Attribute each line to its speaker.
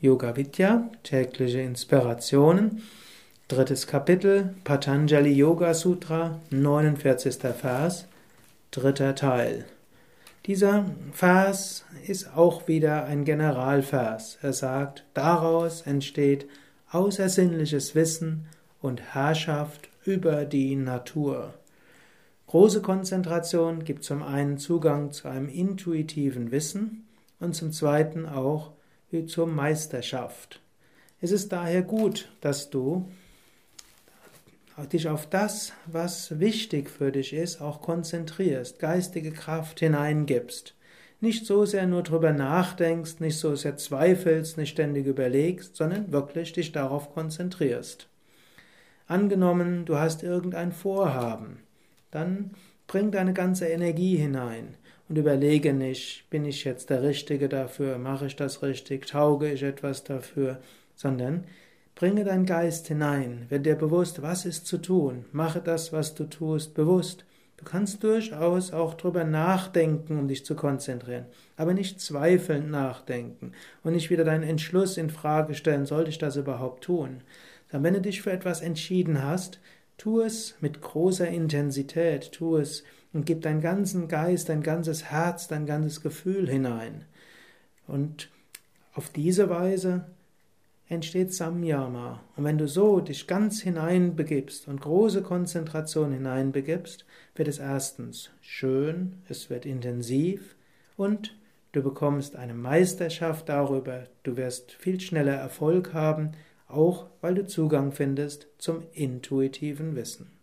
Speaker 1: Yoga Vidya, tägliche Inspirationen, drittes Kapitel, Patanjali Yoga Sutra, 49. Vers, dritter Teil. Dieser Vers ist auch wieder ein Generalvers. Er sagt, daraus entsteht außersinnliches Wissen und Herrschaft über die Natur. Große Konzentration gibt zum einen Zugang zu einem intuitiven Wissen und zum zweiten auch zur Meisterschaft. Es ist daher gut, dass du dich auf das, was wichtig für dich ist, auch konzentrierst, geistige Kraft hineingibst. Nicht so sehr nur drüber nachdenkst, nicht so sehr zweifelst, nicht ständig überlegst, sondern wirklich dich darauf konzentrierst. Angenommen, du hast irgendein Vorhaben, dann bring deine ganze Energie hinein und überlege nicht, bin ich jetzt der Richtige dafür, mache ich das richtig, tauge ich etwas dafür, sondern bringe deinen Geist hinein, werde dir bewusst, was ist zu tun, mache das, was du tust, bewusst. Du kannst durchaus auch drüber nachdenken, um dich zu konzentrieren, aber nicht zweifelnd nachdenken und nicht wieder deinen Entschluss in Frage stellen, sollte ich das überhaupt tun. Dann, wenn du dich für etwas entschieden hast, tu es mit großer Intensität, tu es und gib deinen ganzen Geist, dein ganzes Herz, dein ganzes Gefühl hinein. Und auf diese Weise entsteht Samyama. Und wenn du so dich ganz hineinbegibst und große Konzentration hineinbegibst, wird es erstens schön, es wird intensiv und du bekommst eine Meisterschaft darüber, du wirst viel schneller Erfolg haben, auch weil du Zugang findest zum intuitiven Wissen.